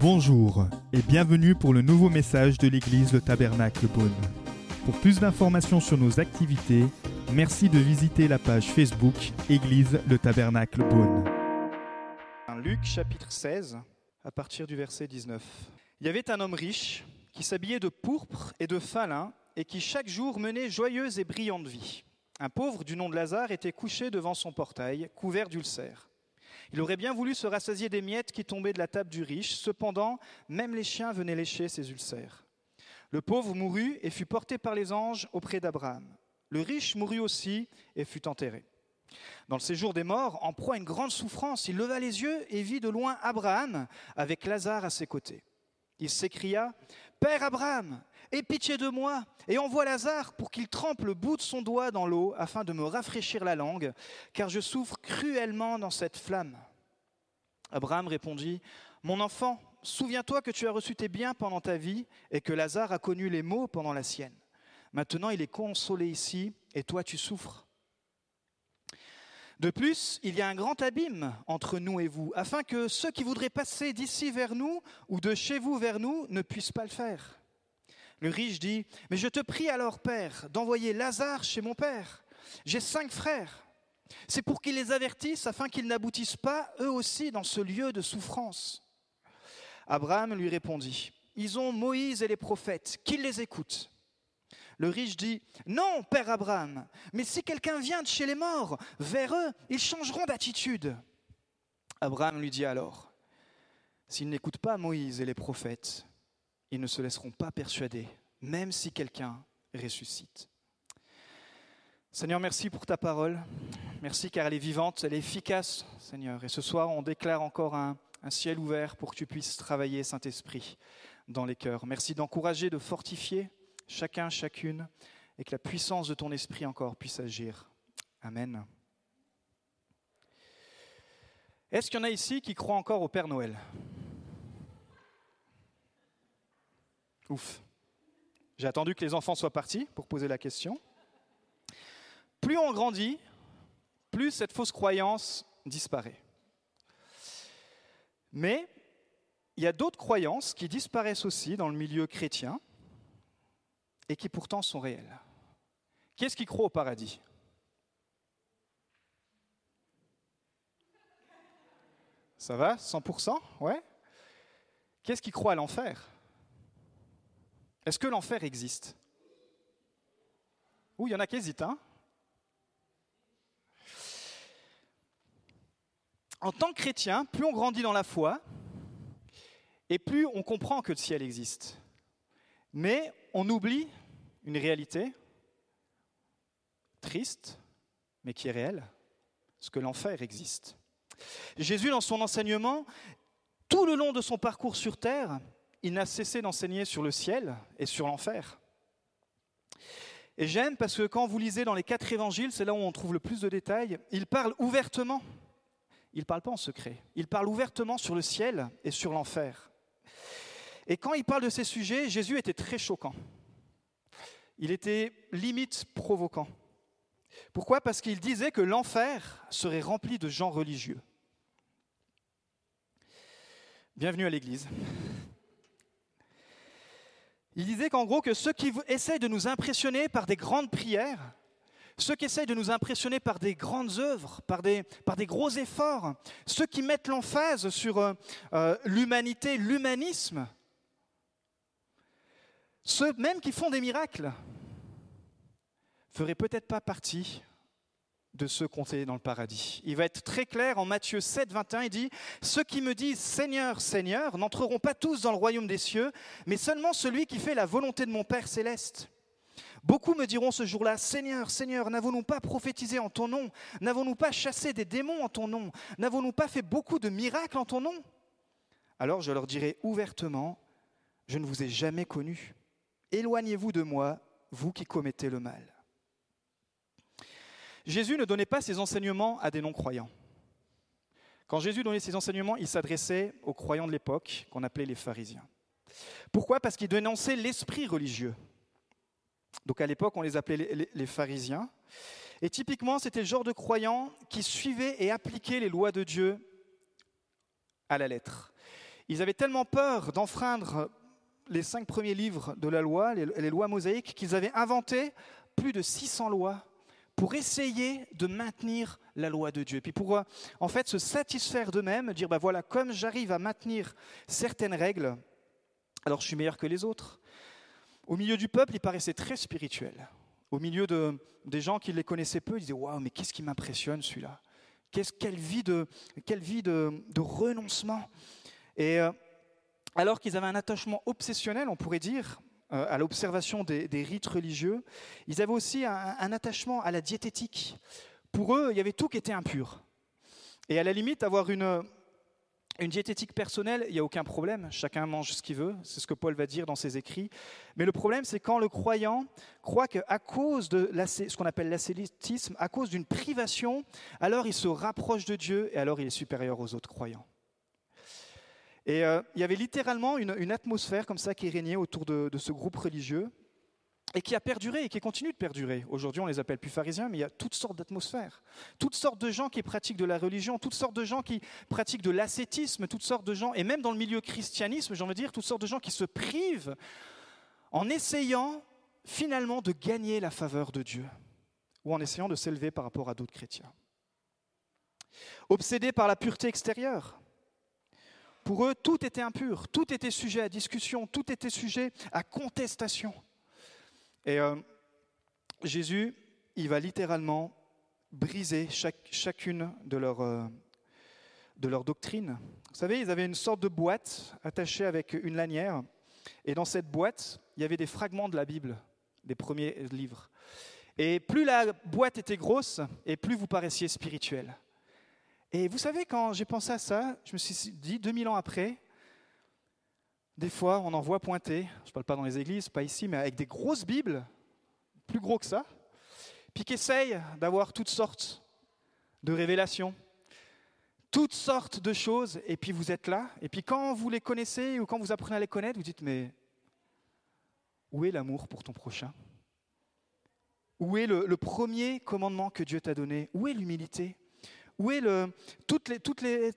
Bonjour et bienvenue pour le nouveau message de l'église Le Tabernacle Beaune. Pour plus d'informations sur nos activités, merci de visiter la page Facebook Église Le Tabernacle Beaune. Luc chapitre 16, à partir du verset 19. Il y avait un homme riche qui s'habillait de pourpre et de fin lin et qui chaque jour menait joyeuse et brillante vie. Un pauvre du nom de Lazare était couché devant son portail, couvert d'ulcères. Il aurait bien voulu se rassasier des miettes qui tombaient de la table du riche, cependant, même les chiens venaient lécher ses ulcères. Le pauvre mourut et fut porté par les anges auprès d'Abraham. Le riche mourut aussi et fut enterré. Dans le séjour des morts, en proie à une grande souffrance, il leva les yeux et vit de loin Abraham avec Lazare à ses côtés. Il s'écria Père Abraham, aie pitié de moi et envoie Lazare pour qu'il trempe le bout de son doigt dans l'eau afin de me rafraîchir la langue, car je souffre cruellement dans cette flamme. Abraham répondit Mon enfant, souviens-toi que tu as reçu tes biens pendant ta vie et que Lazare a connu les maux pendant la sienne. Maintenant, il est consolé ici et toi tu souffres. De plus, il y a un grand abîme entre nous et vous, afin que ceux qui voudraient passer d'ici vers nous ou de chez vous vers nous ne puissent pas le faire. Le riche dit, mais je te prie alors, Père, d'envoyer Lazare chez mon Père. J'ai cinq frères. C'est pour qu'ils les avertissent afin qu'ils n'aboutissent pas eux aussi dans ce lieu de souffrance. Abraham lui répondit, ils ont Moïse et les prophètes, qu'ils les écoutent. Le riche dit, non, Père Abraham, mais si quelqu'un vient de chez les morts, vers eux, ils changeront d'attitude. Abraham lui dit alors, s'ils n'écoutent pas Moïse et les prophètes, ils ne se laisseront pas persuader, même si quelqu'un ressuscite. Seigneur, merci pour ta parole. Merci car elle est vivante, elle est efficace, Seigneur. Et ce soir, on déclare encore un, ciel ouvert pour que tu puisses travailler, Saint-Esprit, dans les cœurs. Merci d'encourager, de fortifier chacun, chacune, et que la puissance de ton esprit encore puisse agir. Amen. Est-ce qu'il y en a ici qui croient encore au Père Noël? Ouf. J'ai attendu que les enfants soient partis pour poser la question. Plus on grandit, plus cette fausse croyance disparaît. Mais il y a d'autres croyances qui disparaissent aussi dans le milieu chrétien et qui pourtant sont réels. Qui est-ce qui croit au paradis? Ça va? 100% Ouais? Qui est-ce qui croit à l'enfer? Est-ce que l'enfer existe? Ou il y en a qui hésitent, hein En tant que chrétien, plus on grandit dans la foi, et plus on comprend que le ciel existe. Mais on oublie une réalité triste, mais qui est réelle, ce que l'enfer existe. Jésus, dans son enseignement, tout le long de son parcours sur terre, il n'a cessé d'enseigner sur le ciel et sur l'enfer. Et j'aime parce que quand vous lisez dans les quatre évangiles, c'est là où on trouve le plus de détails, il parle ouvertement. Il ne parle pas en secret. Il parle ouvertement sur le ciel et sur l'enfer. Et quand il parle de ces sujets, Jésus était très choquant. Il était limite provoquant. Pourquoi? Parce qu'il disait que l'enfer serait rempli de gens religieux. Bienvenue à l'Église. Il disait qu'en gros que ceux qui essayent de nous impressionner par des grandes prières, ceux qui essayent de nous impressionner par des grandes œuvres, par des, par des gros efforts, ceux qui mettent l'emphase sur euh, euh, l'humanité, l'humanisme, ceux même qui font des miracles feraient peut-être pas partie de ceux comptés dans le paradis. Il va être très clair en Matthieu 7, 21, il dit, Ceux qui me disent Seigneur, Seigneur, n'entreront pas tous dans le royaume des cieux, mais seulement celui qui fait la volonté de mon Père céleste. Beaucoup me diront ce jour-là, Seigneur, Seigneur, n'avons-nous pas prophétisé en ton nom? N'avons-nous pas chassé des démons en ton nom? N'avons-nous pas fait beaucoup de miracles en ton nom? Alors je leur dirai ouvertement, je ne vous ai jamais connu. Éloignez-vous de moi, vous qui commettez le mal. Jésus ne donnait pas ses enseignements à des non-croyants. Quand Jésus donnait ses enseignements, il s'adressait aux croyants de l'époque, qu'on appelait les pharisiens. Pourquoi? Parce qu'il dénonçait l'esprit religieux. Donc à l'époque, on les appelait les, pharisiens. Et typiquement, c'était le genre de croyants qui suivaient et appliquaient les lois de Dieu à la lettre. Ils avaient tellement peur d'enfreindre les cinq premiers livres de la loi, les lois mosaïques, qu'ils avaient inventé plus de 600 lois pour essayer de maintenir la loi de Dieu. Puis pour en fait se satisfaire d'eux-mêmes, dire bah voilà, comme j'arrive à maintenir certaines règles, alors je suis meilleur que les autres. Au milieu du peuple, ils paraissaient très spirituels. Au milieu de, des gens qui les connaissaient peu, ils disaient waouh, mais qu'est-ce qui m'impressionne celui-là? Quelle vie de, quelle vie de, de renoncement Et euh, alors qu'ils avaient un attachement obsessionnel, on pourrait dire, euh, à l'observation des, rites religieux, ils avaient aussi un, attachement à la diététique. Pour eux, il y avait tout qui était impur. Et à la limite, avoir une, une diététique personnelle, il n'y a aucun problème. Chacun mange ce qu'il veut. C'est ce que Paul va dire dans ses écrits. Mais le problème, c'est quand le croyant croit qu'à cause de ce qu'on appelle l'ascétisme, à cause d'une privation, alors il se rapproche de Dieu et alors il est supérieur aux autres croyants. Et euh, il y avait littéralement une, atmosphère comme ça qui régnait autour de, ce groupe religieux et qui a perduré et qui continue de perdurer. Aujourd'hui, on les appelle plus pharisiens, mais il y a toutes sortes d'atmosphères, toutes sortes de gens qui pratiquent de la religion, toutes sortes de gens qui pratiquent de l'ascétisme, toutes sortes de gens, et même dans le milieu christianisme, j'ai envie de dire, toutes sortes de gens qui se privent en essayant finalement de gagner la faveur de Dieu ou en essayant de s'élever par rapport à d'autres chrétiens. Obsédés par la pureté extérieure, pour eux, tout était impur, tout était sujet à discussion, tout était sujet à contestation. Et euh, Jésus, il va littéralement briser chacune de leurs euh, de leur doctrines. Vous savez, ils avaient une sorte de boîte attachée avec une lanière, et dans cette boîte, il y avait des fragments de la Bible, des premiers livres. Et plus la boîte était grosse, et plus vous paraissiez spirituel. Et vous savez, quand j'ai pensé à ça, je me suis dit, 2000 ans après, des fois, on en voit pointer, je ne parle pas dans les églises, pas ici, mais avec des grosses Bibles, plus gros que ça, puis qui essayent d'avoir toutes sortes de révélations, toutes sortes de choses, et puis vous êtes là, et puis quand vous les connaissez ou quand vous apprenez à les connaître, vous dites, mais où est l'amour pour ton prochain? Où est le, le premier commandement que Dieu t'a donné? Où est l'humilité? Où est toutes, les,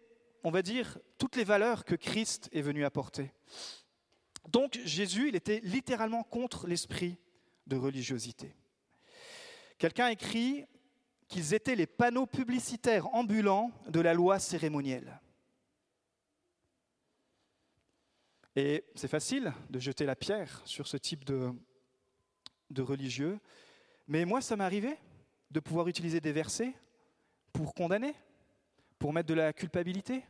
on va dire, toutes les valeurs que Christ est venu apporter Donc Jésus, il était littéralement contre l'esprit de religiosité. Quelqu'un écrit qu'ils étaient les panneaux publicitaires ambulants de la loi cérémonielle. Et c'est facile de jeter la pierre sur ce type de religieux, mais moi, ça m'est arrivé de pouvoir utiliser des versets pour condamner, pour mettre de la culpabilité,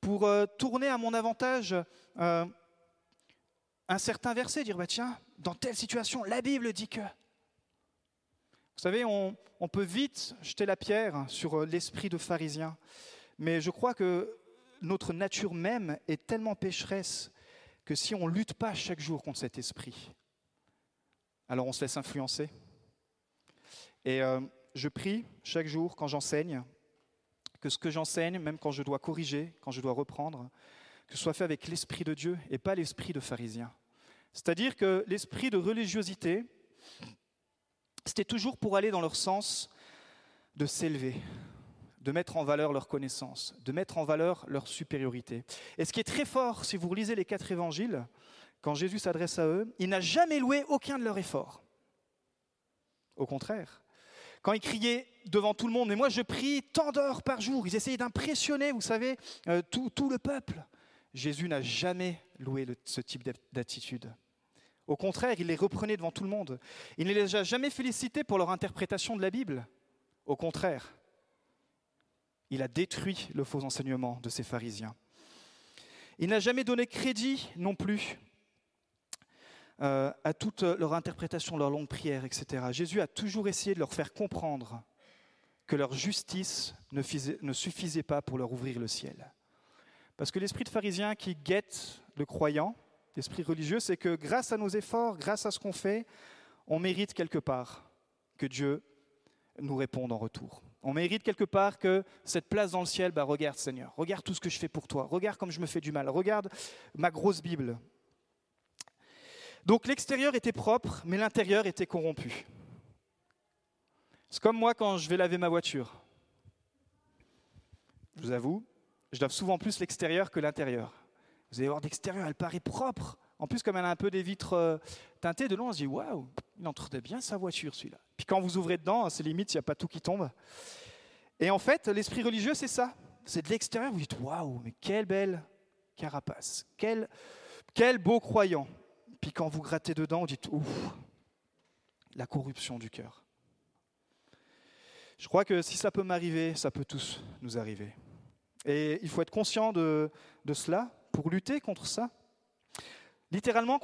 pour euh, tourner à mon avantage euh, un certain verset, dire bah tiens, dans telle situation, la Bible dit que. Vous savez, on, peut vite jeter la pierre sur euh, l'esprit de pharisien, mais je crois que notre nature même est tellement pécheresse que si on ne lutte pas chaque jour contre cet esprit, alors on se laisse influencer. Et je prie chaque jour quand j'enseigne que ce que j'enseigne, même quand je dois corriger, quand je dois reprendre, que ce soit fait avec l'esprit de Dieu et pas l'esprit de pharisien. C'est-à-dire que l'esprit de religiosité, c'était toujours pour aller dans leur sens de s'élever, de mettre en valeur leur connaissance, de mettre en valeur leur supériorité. Et ce qui est très fort, si vous lisez les quatre évangiles, quand Jésus s'adresse à eux, il n'a jamais loué aucun de leurs efforts. Au contraire, quand ils criaient devant tout le monde, mais moi je prie tant d'heures par jour, ils essayaient d'impressionner, vous savez, euh, tout, le peuple. Jésus n'a jamais loué ce type d'attitude. Au contraire, il les reprenait devant tout le monde. Il ne les a jamais félicités pour leur interprétation de la Bible. Au contraire, il a détruit le faux enseignement de ces pharisiens. Il n'a jamais donné crédit non plus euh, à toute leur interprétation, leur longue prière, etc. Jésus a toujours essayé de leur faire comprendre que leur justice ne, suffisait pas pour leur ouvrir le ciel. Parce que l'esprit de pharisien qui guette le croyant, l'esprit religieux, c'est que grâce à nos efforts, grâce à ce qu'on fait, on mérite quelque part que Dieu nous réponde en retour. On mérite quelque part que cette place dans le ciel, bah regarde Seigneur, regarde tout ce que je fais pour toi, regarde comme je me fais du mal, regarde ma grosse Bible, donc l'extérieur était propre, mais l'intérieur était corrompu. C'est comme moi quand je vais laver ma voiture. Je vous avoue, je lave souvent plus l'extérieur que l'intérieur. Vous allez voir d'extérieur, elle paraît propre. En plus, comme elle a un peu des vitres euh, teintées, de loin, on se dit waouh, il entretient bien sa voiture celui-là. Puis quand vous ouvrez dedans, c'est limite, il n'y a pas tout qui tombe. Et en fait, l'esprit religieux, c'est ça. C'est de l'extérieur, vous dites waouh, mais quelle belle carapace, quel, quel beau croyant. Puis quand vous grattez dedans, vous dites ouf, la corruption du cœur. Je crois que si ça peut m'arriver, ça peut tous nous arriver. Et il faut être conscient de, de cela pour lutter contre ça. Littéralement,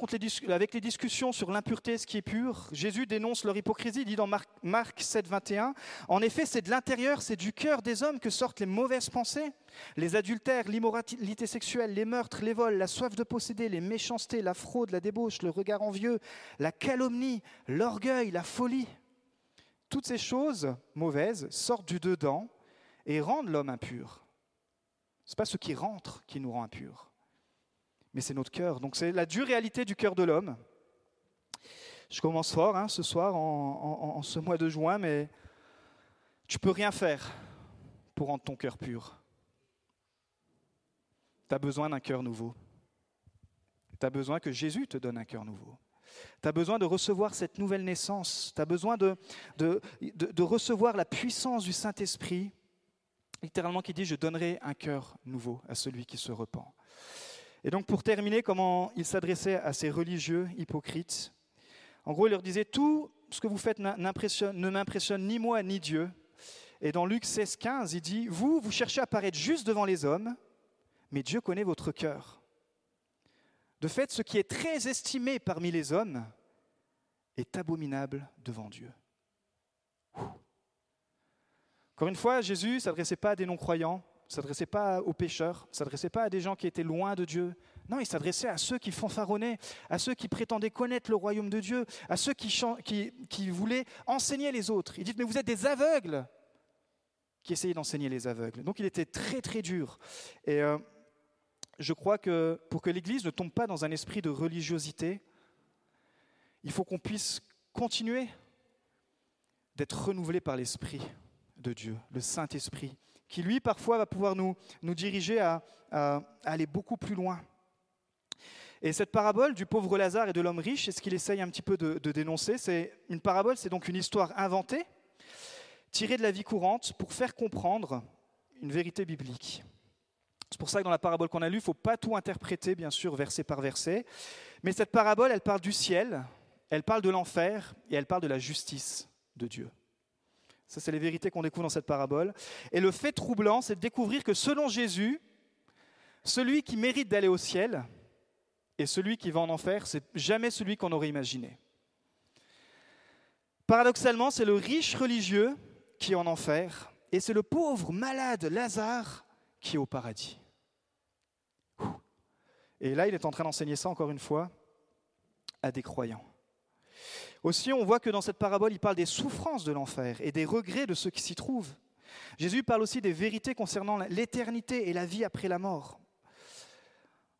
avec les discussions sur l'impureté, ce qui est pur, Jésus dénonce leur hypocrisie. Il dit dans Marc, Marc 7, 21, En effet, c'est de l'intérieur, c'est du cœur des hommes que sortent les mauvaises pensées, les adultères, l'immoralité sexuelle, les meurtres, les vols, la soif de posséder, les méchancetés, la fraude, la débauche, le regard envieux, la calomnie, l'orgueil, la folie. Toutes ces choses mauvaises sortent du dedans et rendent l'homme impur. Ce n'est pas ce qui rentre qui nous rend impurs mais c'est notre cœur. Donc c'est la dure réalité du cœur de l'homme. Je commence fort hein, ce soir, en, ce mois de juin, mais tu peux rien faire pour rendre ton cœur pur. Tu as besoin d'un cœur nouveau. Tu as besoin que Jésus te donne un cœur nouveau. Tu as besoin de recevoir cette nouvelle naissance. Tu as besoin de, recevoir la puissance du Saint-Esprit, littéralement qui dit, je donnerai un cœur nouveau à celui qui se repent. Et donc pour terminer, comment il s'adressait à ces religieux hypocrites? En gros, il leur disait, tout ce que vous faites ne m'impressionne ni moi ni Dieu. Et dans Luc 16, 15, il dit, vous, vous cherchez à paraître juste devant les hommes, mais Dieu connaît votre cœur. De fait, ce qui est très estimé parmi les hommes est abominable devant Dieu. Encore une fois, Jésus ne s'adressait pas à des non-croyants, s'adressait pas aux pécheurs, s'adressait pas à des gens qui étaient loin de Dieu. Non, il s'adressait à ceux qui fanfaronnaient, à ceux qui prétendaient connaître le royaume de Dieu, à ceux qui, qui, voulaient enseigner les autres. Il dit, mais vous êtes des aveugles qui essayaient d'enseigner les aveugles. Donc il était très très dur. Et euh, je crois que pour que l'Église ne tombe pas dans un esprit de religiosité, il faut qu'on puisse continuer d'être renouvelé par l'Esprit de Dieu, le Saint-Esprit qui lui parfois va pouvoir nous, nous diriger à, aller beaucoup plus loin. Et cette parabole du pauvre Lazare et de l'homme riche, c'est ce qu'il essaye un petit peu de, dénoncer. C'est une parabole, c'est donc une histoire inventée, tirée de la vie courante pour faire comprendre une vérité biblique. C'est pour ça que dans la parabole qu'on a lue, il ne faut pas tout interpréter, bien sûr, verset par verset. Mais cette parabole, elle parle du ciel, elle parle de l'enfer et elle parle de la justice de Dieu. Ça, c'est les vérités qu'on découvre dans cette parabole. Et le fait troublant, c'est de découvrir que selon Jésus, celui qui mérite d'aller au ciel et celui qui va en enfer, c'est jamais celui qu'on aurait imaginé. Paradoxalement, c'est le riche religieux qui est en enfer et c'est le pauvre malade Lazare qui est au paradis. Et là, il est en train d'enseigner ça encore une fois à des croyants. Aussi, on voit que dans cette parabole, il parle des souffrances de l'enfer et des regrets de ceux qui s'y trouvent. Jésus parle aussi des vérités concernant l'éternité et la vie après la mort.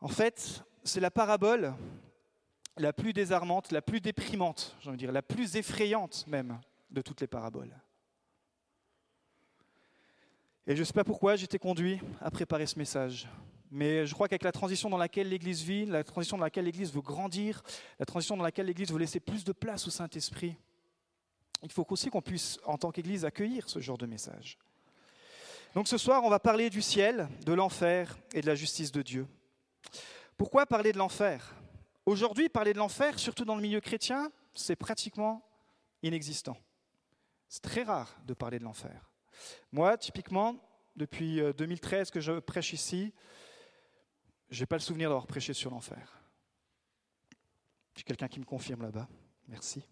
En fait, c'est la parabole la plus désarmante, la plus déprimante, j'ai envie de dire, la plus effrayante même de toutes les paraboles. Et je ne sais pas pourquoi j'étais conduit à préparer ce message. Mais je crois qu'avec la transition dans laquelle l'Église vit, la transition dans laquelle l'Église veut grandir, la transition dans laquelle l'Église veut laisser plus de place au Saint-Esprit, il faut aussi qu'on puisse, en tant qu'Église, accueillir ce genre de message. Donc ce soir, on va parler du ciel, de l'enfer et de la justice de Dieu. Pourquoi parler de l'enfer? Aujourd'hui, parler de l'enfer, surtout dans le milieu chrétien, c'est pratiquement inexistant. C'est très rare de parler de l'enfer. Moi, typiquement, depuis 2013 euh, que je prêche ici, je n'ai pas le souvenir d'avoir prêché sur l'enfer. J'ai quelqu'un qui me confirme là-bas. Merci.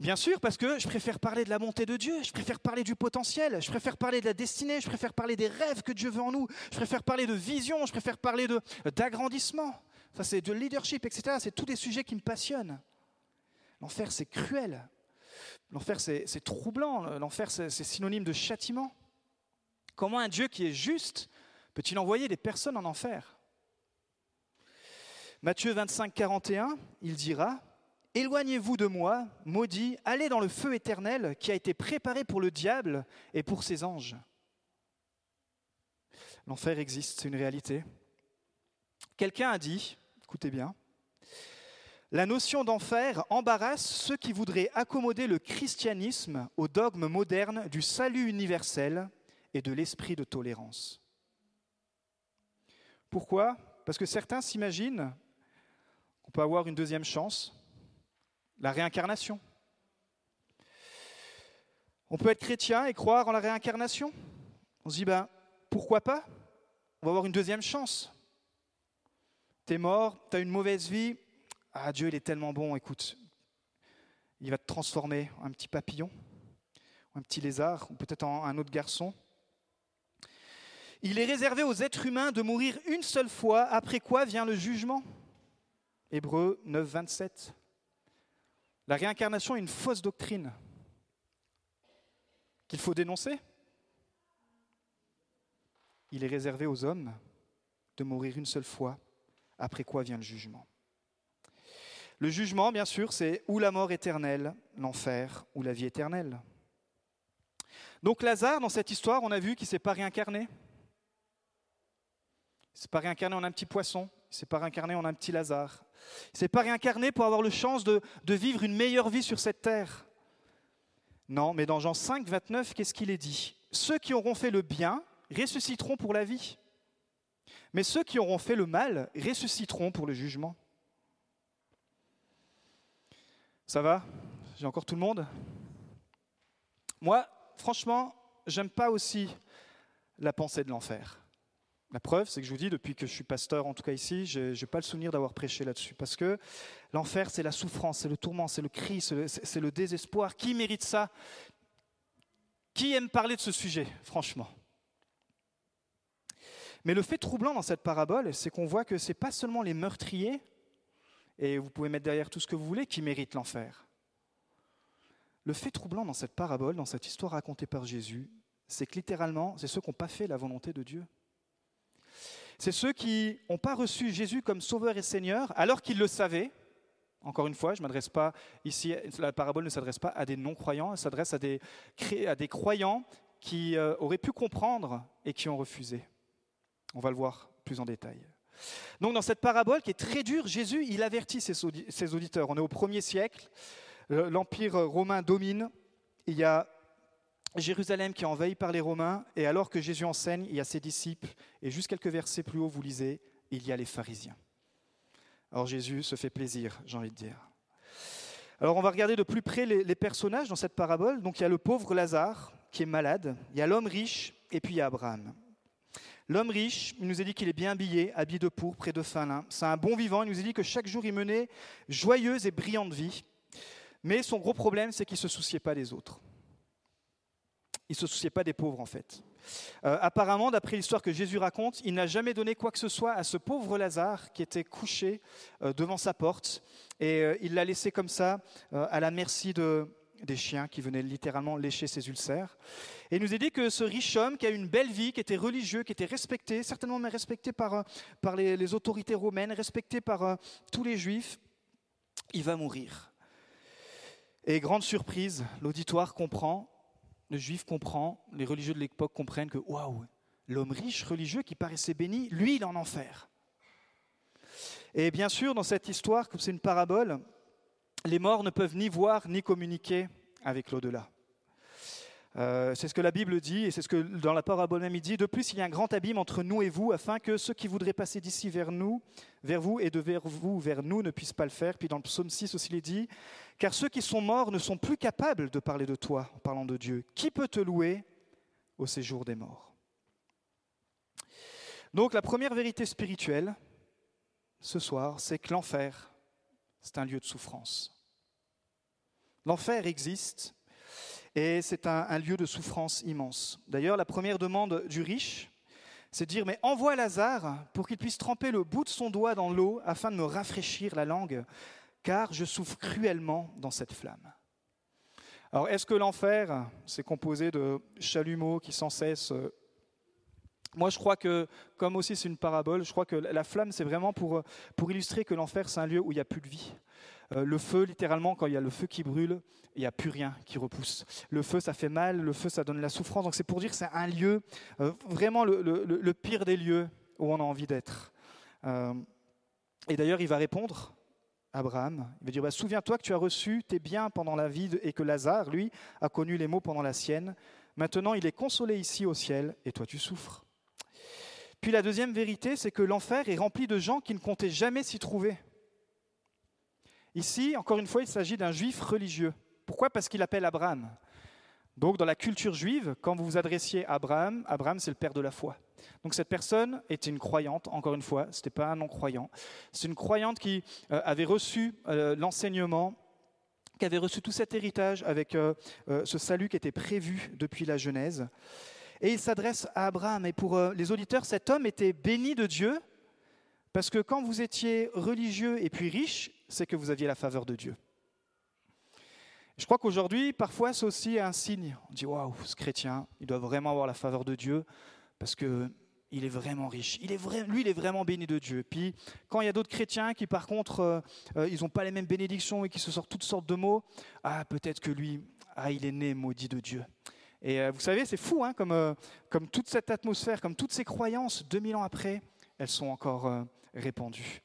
Bien sûr, parce que je préfère parler de la bonté de Dieu, je préfère parler du potentiel, je préfère parler de la destinée, je préfère parler des rêves que Dieu veut en nous, je préfère parler de vision, je préfère parler d'agrandissement. Ça, c'est de leadership, etc. C'est tous des sujets qui me passionnent. L'enfer, c'est cruel. L'enfer, c'est troublant. L'enfer, c'est synonyme de châtiment. Comment un Dieu qui est juste Peut-il envoyer des personnes en enfer? Matthieu 25, 41, il dira Éloignez-vous de moi, maudit, allez dans le feu éternel qui a été préparé pour le diable et pour ses anges. L'enfer existe, c'est une réalité. Quelqu'un a dit, écoutez bien, la notion d'enfer embarrasse ceux qui voudraient accommoder le christianisme au dogme moderne du salut universel et de l'esprit de tolérance. Pourquoi? Parce que certains s'imaginent qu'on peut avoir une deuxième chance, la réincarnation. On peut être chrétien et croire en la réincarnation. On se dit, ben, pourquoi pas? On va avoir une deuxième chance. T'es mort, t'as une mauvaise vie. Ah, Dieu, il est tellement bon, écoute. Il va te transformer en un petit papillon, un petit lézard, ou peut-être en un autre garçon. Il est réservé aux êtres humains de mourir une seule fois, après quoi vient le jugement? Hébreu 9, 27. La réincarnation est une fausse doctrine qu'il faut dénoncer? Il est réservé aux hommes de mourir une seule fois, après quoi vient le jugement? Le jugement, bien sûr, c'est ou la mort éternelle, l'enfer, ou la vie éternelle. Donc Lazare, dans cette histoire, on a vu qu'il ne s'est pas réincarné. Il s'est pas réincarné en un petit poisson, il s'est pas réincarné en un petit Lazare. Il s'est pas réincarné pour avoir le chance de, de, vivre une meilleure vie sur cette terre. Non, mais dans Jean 5, 29, qu'est-ce qu'il est dit? Ceux qui auront fait le bien ressusciteront pour la vie. Mais ceux qui auront fait le mal ressusciteront pour le jugement. Ça va? J'ai encore tout le monde? Moi, franchement, j'aime pas aussi la pensée de l'enfer. La preuve, c'est que je vous dis, depuis que je suis pasteur, en tout cas ici, je n'ai pas le souvenir d'avoir prêché là-dessus. Parce que l'enfer, c'est la souffrance, c'est le tourment, c'est le cri, c'est le, le désespoir. Qui mérite ça? Qui aime parler de ce sujet, franchement? Mais le fait troublant dans cette parabole, c'est qu'on voit que ce n'est pas seulement les meurtriers, et vous pouvez mettre derrière tout ce que vous voulez, qui méritent l'enfer. Le fait troublant dans cette parabole, dans cette histoire racontée par Jésus, c'est que littéralement, c'est ceux qui n'ont pas fait la volonté de Dieu. C'est ceux qui n'ont pas reçu Jésus comme sauveur et Seigneur, alors qu'ils le savaient. Encore une fois, je m'adresse pas ici, la parabole ne s'adresse pas à des non-croyants, elle s'adresse à des, à des croyants qui euh, auraient pu comprendre et qui ont refusé. On va le voir plus en détail. Donc dans cette parabole qui est très dure, Jésus, il avertit ses auditeurs. On est au premier siècle, l'Empire romain domine, il y a Jérusalem qui est envahie par les Romains, et alors que Jésus enseigne, il y a ses disciples, et juste quelques versets plus haut, vous lisez, il y a les pharisiens. Alors Jésus se fait plaisir, j'ai envie de dire. Alors on va regarder de plus près les, personnages dans cette parabole. Donc il y a le pauvre Lazare qui est malade, il y a l'homme riche, et puis il y a Abraham. L'homme riche, il nous a dit qu'il est bien habillé, habillé de pourpre et de fin lin. C'est un bon vivant. Il nous a dit que chaque jour, il menait joyeuse et brillante vie. Mais son gros problème, c'est qu'il ne se souciait pas des autres. Il ne se souciait pas des pauvres, en fait. Euh, apparemment, d'après l'histoire que Jésus raconte, il n'a jamais donné quoi que ce soit à ce pauvre Lazare qui était couché euh, devant sa porte. Et euh, il l'a laissé comme ça, à la merci de, des chiens qui venaient littéralement lécher ses ulcères. Et il nous est dit que ce riche homme qui a une belle vie, qui était religieux, qui était respecté, certainement mais respecté par, par les, autorités romaines, respecté par tous les juifs, il va mourir. Et grande surprise, l'auditoire comprend, le juif comprend, les religieux de l'époque comprennent que waouh, l'homme riche, religieux, qui paraissait béni, lui, il est en enfer. Et bien sûr, dans cette histoire, comme c'est une parabole, les morts ne peuvent ni voir ni communiquer avec l'au-delà. Euh, c'est ce que la Bible dit et c'est ce que dans la parabole même il dit. De plus, il y a un grand abîme entre nous et vous, afin que ceux qui voudraient passer d'ici vers nous, vers vous et de vers vous vers nous ne puissent pas le faire. Puis dans le psaume 6 aussi, il est dit Car ceux qui sont morts ne sont plus capables de parler de toi en parlant de Dieu. Qui peut te louer au séjour des morts? Donc la première vérité spirituelle ce soir, c'est que l'enfer, c'est un lieu de souffrance. L'enfer existe et c'est un, lieu de souffrance immense. D'ailleurs, la première demande du riche, c'est de dire, mais envoie Lazare pour qu'il puisse tremper le bout de son doigt dans l'eau afin de me rafraîchir la langue, car je souffre cruellement dans cette flamme. Alors, est-ce que l'enfer, c'est composé de chalumeaux qui sans cesse... Euh, moi, je crois que, comme aussi c'est une parabole, je crois que la flamme, c'est vraiment pour, pour illustrer que l'enfer, c'est un lieu où il n'y a plus de vie. Euh, le feu, littéralement, quand il y a le feu qui brûle, il n'y a plus rien qui repousse. Le feu, ça fait mal, le feu, ça donne la souffrance. Donc c'est pour dire que c'est un lieu, euh, vraiment le, pire des lieux où on a envie d'être. Euh, et d'ailleurs, il va répondre, Abraham, il va dire, bah, souviens-toi que tu as reçu tes biens pendant la vie et que Lazare, lui, a connu les maux pendant la sienne. Maintenant, il est consolé ici au ciel et toi tu souffres. Puis la deuxième vérité, c'est que l'enfer est rempli de gens qui ne comptaient jamais s'y trouver. Ici, encore une fois, il s'agit d'un juif religieux. Pourquoi? Parce qu'il appelle Abraham. Donc, dans la culture juive, quand vous vous adressiez à Abraham, Abraham, c'est le père de la foi. Donc, cette personne était une croyante, encore une fois, ce n'était pas un non-croyant. C'est une croyante qui euh, avait reçu euh, l'enseignement, qui avait reçu tout cet héritage avec euh, ce salut qui était prévu depuis la Genèse. Et il s'adresse à Abraham. Et pour les auditeurs, cet homme était béni de Dieu, parce que quand vous étiez religieux et puis riche, c'est que vous aviez la faveur de Dieu. Je crois qu'aujourd'hui, parfois, c'est aussi un signe. On dit waouh, ce chrétien, il doit vraiment avoir la faveur de Dieu parce que il est vraiment riche. Il est vrai, lui, il est vraiment béni de Dieu. Puis, quand il y a d'autres chrétiens qui, par contre, euh, euh, ils n'ont pas les mêmes bénédictions et qui se sortent toutes sortes de mots, ah, peut-être que lui, ah, il est né maudit de Dieu. Et euh, vous savez, c'est fou, hein, comme, comme toute cette atmosphère, comme toutes ces croyances, 2000 ans après, elles sont encore répandues.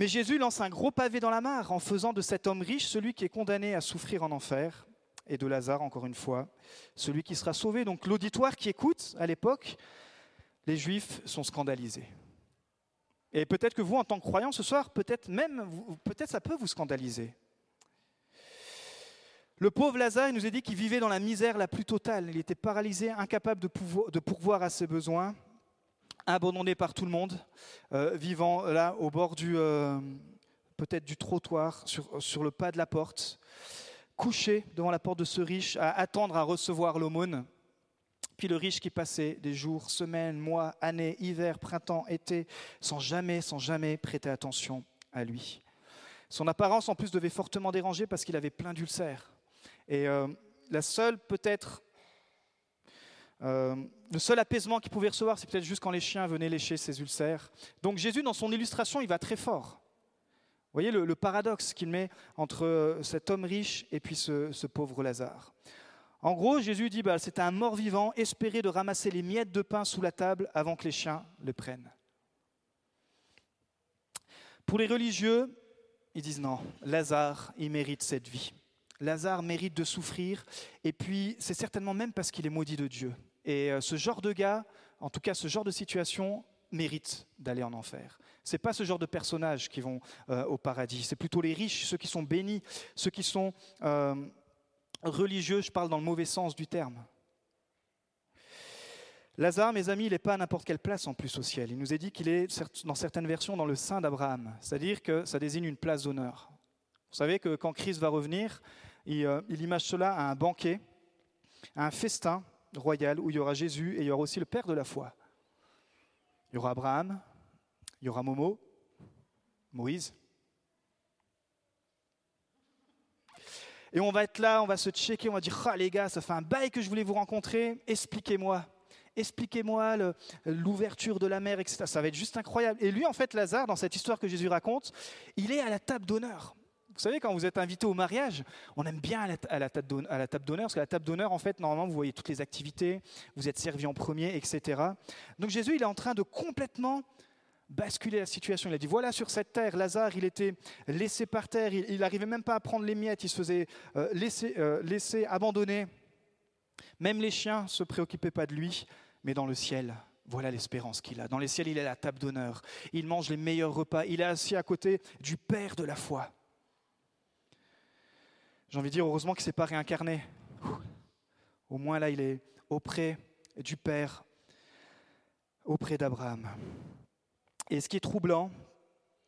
Mais Jésus lance un gros pavé dans la mare en faisant de cet homme riche celui qui est condamné à souffrir en enfer, et de Lazare, encore une fois, celui qui sera sauvé. Donc l'auditoire qui écoute à l'époque, les Juifs sont scandalisés. Et peut-être que vous, en tant que croyant ce soir, peut-être même, peut-être ça peut vous scandaliser. Le pauvre Lazare, il nous a dit qu'il vivait dans la misère la plus totale. Il était paralysé, incapable de, de pourvoir à ses besoins abandonné par tout le monde, euh, vivant là au bord du euh, peut-être du trottoir, sur, sur, le pas de la porte, couché devant la porte de ce riche, à attendre à recevoir l'aumône. Puis le riche qui passait des jours, semaines, mois, années, hiver, printemps, été, sans jamais, sans jamais prêter attention à lui. Son apparence en plus devait fortement déranger parce qu'il avait plein d'ulcères. Et euh, la seule peut-être euh, le seul apaisement qu'il pouvait recevoir, c'est peut-être juste quand les chiens venaient lécher ses ulcères. Donc Jésus, dans son illustration, il va très fort. Vous voyez le, paradoxe qu'il met entre euh, cet homme riche et puis ce, pauvre Lazare. En gros, Jésus dit, bah, c'est un mort-vivant, espérer de ramasser les miettes de pain sous la table avant que les chiens le prennent. Pour les religieux, ils disent non, Lazare, il mérite cette vie. Lazare mérite de souffrir, et puis c'est certainement même parce qu'il est maudit de Dieu. Et euh, ce genre de gars, en tout cas ce genre de situation, mérite d'aller en enfer. Ce n'est pas ce genre de personnages qui vont euh, au paradis, c'est plutôt les riches, ceux qui sont bénis, ceux qui sont euh, religieux, je parle dans le mauvais sens du terme. Lazare, mes amis, il n'est pas à n'importe quelle place en plus au ciel. Il nous est dit qu'il est, dans certaines versions, dans le sein d'Abraham, c'est-à-dire que ça désigne une place d'honneur. Vous savez que quand Christ va revenir, il, il image cela à un banquet, à un festin royal où il y aura Jésus et il y aura aussi le Père de la foi. Il y aura Abraham, il y aura Momo, Moïse. Et on va être là, on va se checker, on va dire Ah les gars, ça fait un bail que je voulais vous rencontrer, expliquez-moi. Expliquez-moi l'ouverture de la mer, etc. Ça va être juste incroyable. Et lui, en fait, Lazare, dans cette histoire que Jésus raconte, il est à la table d'honneur. Vous savez, quand vous êtes invité au mariage, on aime bien à la, table d'honneur, parce que la table d'honneur, en fait, normalement, vous voyez toutes les activités, vous êtes servi en premier, etc. Donc Jésus, il est en train de complètement basculer la situation. Il a dit, voilà, sur cette terre, Lazare, il était laissé par terre, il n'arrivait même pas à prendre les miettes, il se faisait euh, laisser, euh, laisser abandonner. Même les chiens ne se préoccupaient pas de lui, mais dans le ciel, voilà l'espérance qu'il a. Dans les ciels, il est à la table d'honneur. Il mange les meilleurs repas. Il est assis à côté du Père de la foi. J'ai envie de dire, heureusement qu'il ne s'est pas réincarné. Au moins là, il est auprès du Père, auprès d'Abraham. Et ce qui est troublant,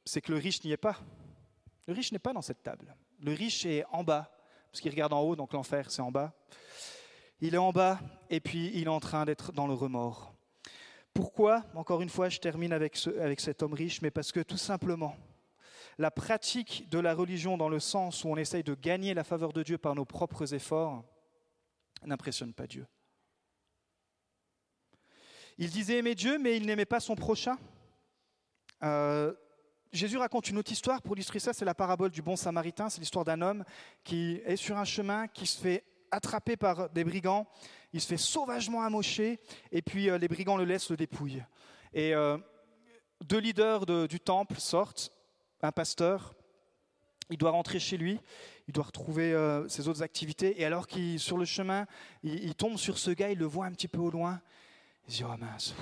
c'est que le riche n'y est pas. Le riche n'est pas dans cette table. Le riche est en bas, parce qu'il regarde en haut, donc l'enfer, c'est en bas. Il est en bas, et puis il est en train d'être dans le remords. Pourquoi Encore une fois, je termine avec, ce, avec cet homme riche, mais parce que tout simplement, la pratique de la religion dans le sens où on essaye de gagner la faveur de Dieu par nos propres efforts n'impressionne pas Dieu. Il disait aimer Dieu, mais il n'aimait pas son prochain. Euh, Jésus raconte une autre histoire pour illustrer ça, c'est la parabole du bon samaritain, c'est l'histoire d'un homme qui est sur un chemin, qui se fait attraper par des brigands, il se fait sauvagement amocher, et puis euh, les brigands le laissent, le dépouillent. Et euh, deux leaders du temple sortent, un pasteur, il doit rentrer chez lui, il doit retrouver euh, ses autres activités, et alors qu'il sur le chemin, il, tombe sur ce gars, il le voit un petit peu au loin, il se dit, oh mince,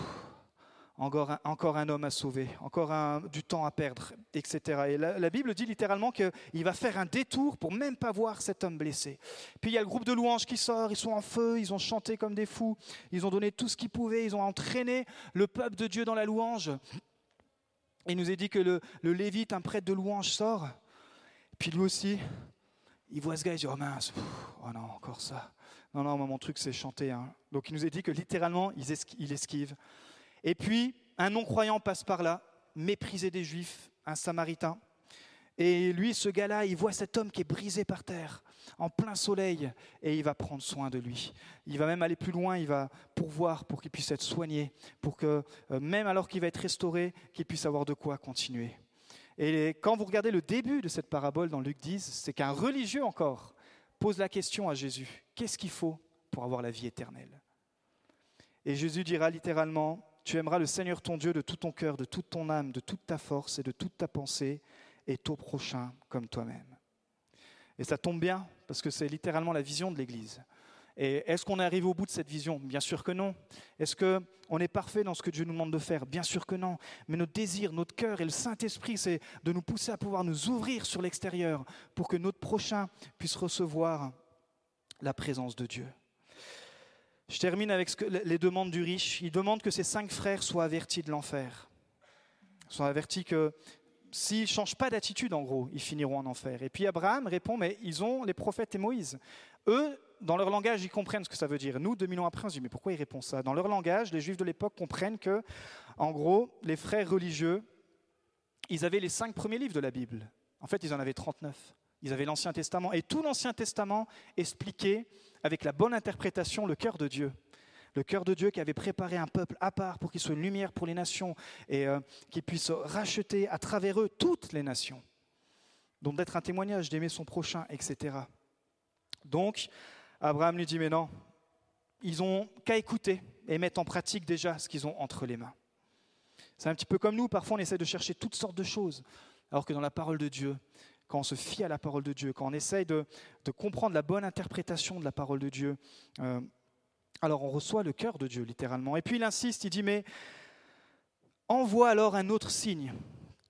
encore un, homme à sauver, encore du temps à perdre, etc. Et la, Bible dit littéralement qu'il va faire un détour pour même pas voir cet homme blessé. Puis il y a le groupe de louanges qui sort, ils sont en feu, ils ont chanté comme des fous, ils ont donné tout ce qu'ils pouvaient, ils ont entraîné le peuple de Dieu dans la louange. Il nous est dit que le, le Lévite, un prêtre de louange, sort. Puis lui aussi, il voit ce gars, il dit Oh mince, oh non, encore ça. Non, non, mon truc c'est chanter. Hein. Donc il nous est dit que littéralement, il esquive. Et puis, un non-croyant passe par là, méprisé des juifs, un samaritain. Et lui, ce gars-là, il voit cet homme qui est brisé par terre, en plein soleil, et il va prendre soin de lui. Il va même aller plus loin, il va pourvoir pour qu'il puisse être soigné, pour que, euh, même alors qu'il va être restauré, qu'il puisse avoir de quoi continuer. Et quand vous regardez le début de cette parabole dans Luc 10, c'est qu'un religieux encore pose la question à Jésus, qu'est-ce qu'il faut pour avoir la vie éternelle? Et Jésus dira littéralement, tu aimeras le Seigneur ton Dieu de tout ton cœur, de toute ton âme, de toute ta force et de toute ta pensée, et ton prochain comme toi-même. Et ça tombe bien, parce que c'est littéralement la vision de l'Église. Et est-ce qu'on est arrivé au bout de cette vision? Bien sûr que non. Est-ce qu'on est parfait dans ce que Dieu nous demande de faire? Bien sûr que non. Mais notre désir, notre cœur et le Saint-Esprit, c'est de nous pousser à pouvoir nous ouvrir sur l'extérieur pour que notre prochain puisse recevoir la présence de Dieu. Je termine avec les demandes du riche. Il demande que ses cinq frères soient avertis de l'enfer. Soient avertis que s'ils ne changent pas d'attitude, en gros, ils finiront en enfer. Et puis Abraham répond, mais ils ont les prophètes et Moïse. Eux, dans leur langage, ils comprennent ce que ça veut dire. Nous, 2000 ans après, on se dit, mais pourquoi ils répondent ça? Dans leur langage, les juifs de l'époque comprennent que, en gros, les frères religieux, ils avaient les cinq premiers livres de la Bible. En fait, ils en avaient 39. Ils avaient l'Ancien Testament. Et tout l'Ancien Testament expliquait avec la bonne interprétation le cœur de Dieu. Le cœur de Dieu qui avait préparé un peuple à part pour qu'il soit une lumière pour les nations et euh, qu'il puisse racheter à travers eux toutes les nations. Donc d'être un témoignage, d'aimer son prochain, etc. Donc, Abraham lui dit, mais non, ils ont qu'à écouter et mettre en pratique déjà ce qu'ils ont entre les mains. C'est un petit peu comme nous, parfois on essaie de chercher toutes sortes de choses, alors que dans la parole de Dieu, quand on se fie à la parole de Dieu, quand on essaye de, comprendre la bonne interprétation de la parole de Dieu, euh, alors on reçoit le cœur de Dieu littéralement. Et puis il insiste, il dit, mais envoie alors un autre signe,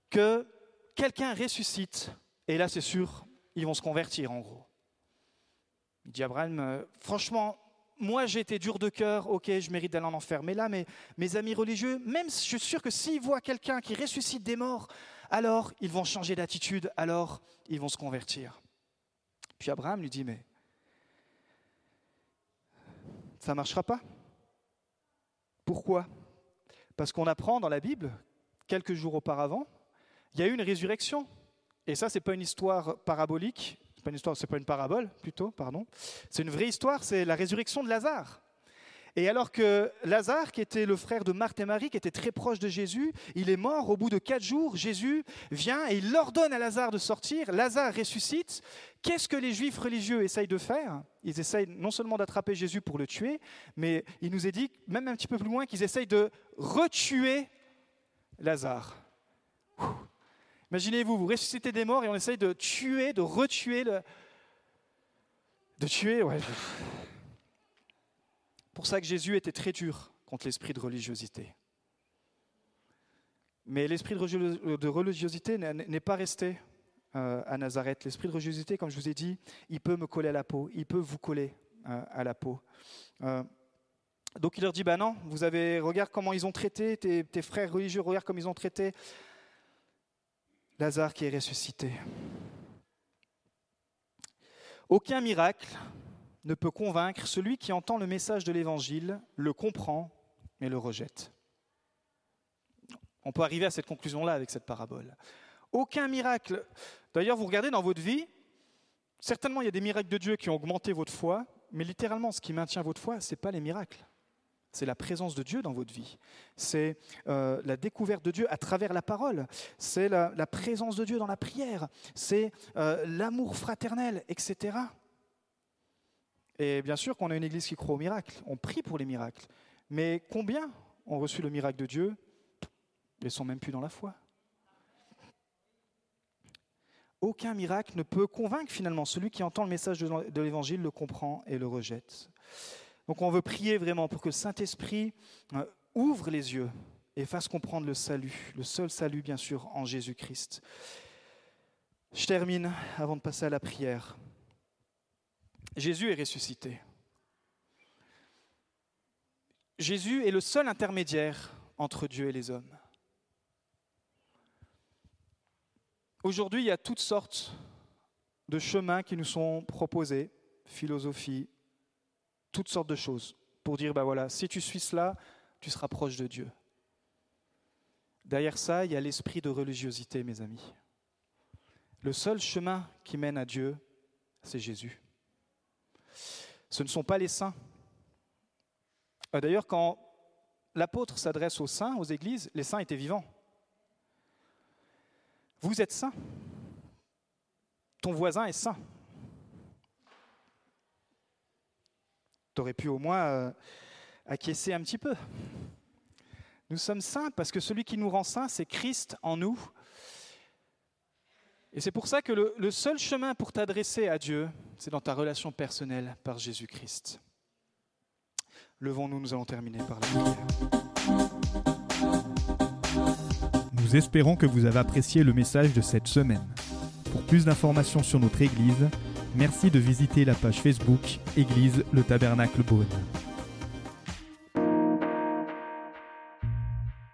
que quelqu'un ressuscite, et là c'est sûr, ils vont se convertir en gros. Il dit Abraham, euh, franchement, moi j'ai été dur de cœur, ok, je mérite d'aller en enfer. Mais là, mes, mes amis religieux, même je suis sûr que s'ils voient quelqu'un qui ressuscite des morts, alors ils vont changer d'attitude, alors ils vont se convertir. Puis Abraham lui dit, mais ça ne marchera pas. Pourquoi? Parce qu'on apprend dans la Bible, quelques jours auparavant, il y a eu une résurrection. Et ça, ce n'est pas une histoire parabolique, c'est pas une histoire, pas une parabole plutôt, pardon. C'est une vraie histoire, c'est la résurrection de Lazare. Et alors que Lazare, qui était le frère de Marthe et Marie, qui était très proche de Jésus, il est mort au bout de quatre jours. Jésus vient et il ordonne à Lazare de sortir. Lazare ressuscite. Qu'est-ce que les juifs religieux essayent de faire? Ils essayent non seulement d'attraper Jésus pour le tuer, mais il nous est dit, même un petit peu plus loin, qu'ils essayent de retuer Lazare. Imaginez-vous, vous ressuscitez des morts et on essaye de tuer, de retuer le. De tuer, ouais pour ça que Jésus était très dur contre l'esprit de religiosité. Mais l'esprit de religiosité n'est pas resté euh, à Nazareth. L'esprit de religiosité, comme je vous ai dit, il peut me coller à la peau, il peut vous coller euh, à la peau. Euh, donc il leur dit, bah non, vous avez, regarde comment ils ont traité, tes, tes frères religieux, regarde comment ils ont traité Lazare qui est ressuscité. Aucun miracle ne peut convaincre celui qui entend le message de l'Évangile, le comprend, mais le rejette. On peut arriver à cette conclusion-là avec cette parabole. Aucun miracle. D'ailleurs, vous regardez dans votre vie, certainement il y a des miracles de Dieu qui ont augmenté votre foi, mais littéralement, ce qui maintient votre foi, ce n'est pas les miracles. C'est la présence de Dieu dans votre vie. C'est euh, la découverte de Dieu à travers la parole. C'est la, présence de Dieu dans la prière. C'est euh, l'amour fraternel, etc. Et bien sûr qu'on a une église qui croit aux miracles, on prie pour les miracles. Mais combien ont reçu le miracle de Dieu? Ils sont même plus dans la foi. Aucun miracle ne peut convaincre finalement. Celui qui entend le message de l'Évangile le comprend et le rejette. Donc on veut prier vraiment pour que le Saint-Esprit euh, ouvre les yeux et fasse comprendre le salut, le seul salut bien sûr en Jésus-Christ. Je termine avant de passer à la prière. Jésus est ressuscité. Jésus est le seul intermédiaire entre Dieu et les hommes. Aujourd'hui, il y a toutes sortes de chemins qui nous sont proposés, philosophie, toutes sortes de choses, pour dire, ben voilà, si tu suis cela, tu seras proche de Dieu. Derrière ça, il y a l'esprit de religiosité, mes amis. Le seul chemin qui mène à Dieu, c'est Jésus. Ce ne sont pas les saints. Euh, d'ailleurs, quand l'apôtre s'adresse aux saints, aux églises, les saints étaient vivants. Vous êtes saint. Ton voisin est saint. Tu aurais pu au moins euh, acquiescer un petit peu. Nous sommes saints parce que celui qui nous rend saints, c'est Christ en nous. Et c'est pour ça que le, seul chemin pour t'adresser à Dieu, c'est dans ta relation personnelle par Jésus-Christ. Levons-nous, nous allons terminer par la prière. Nous espérons que vous avez apprécié le message de cette semaine. Pour plus d'informations sur notre Église, merci de visiter la page Facebook Église le Tabernacle Beaune.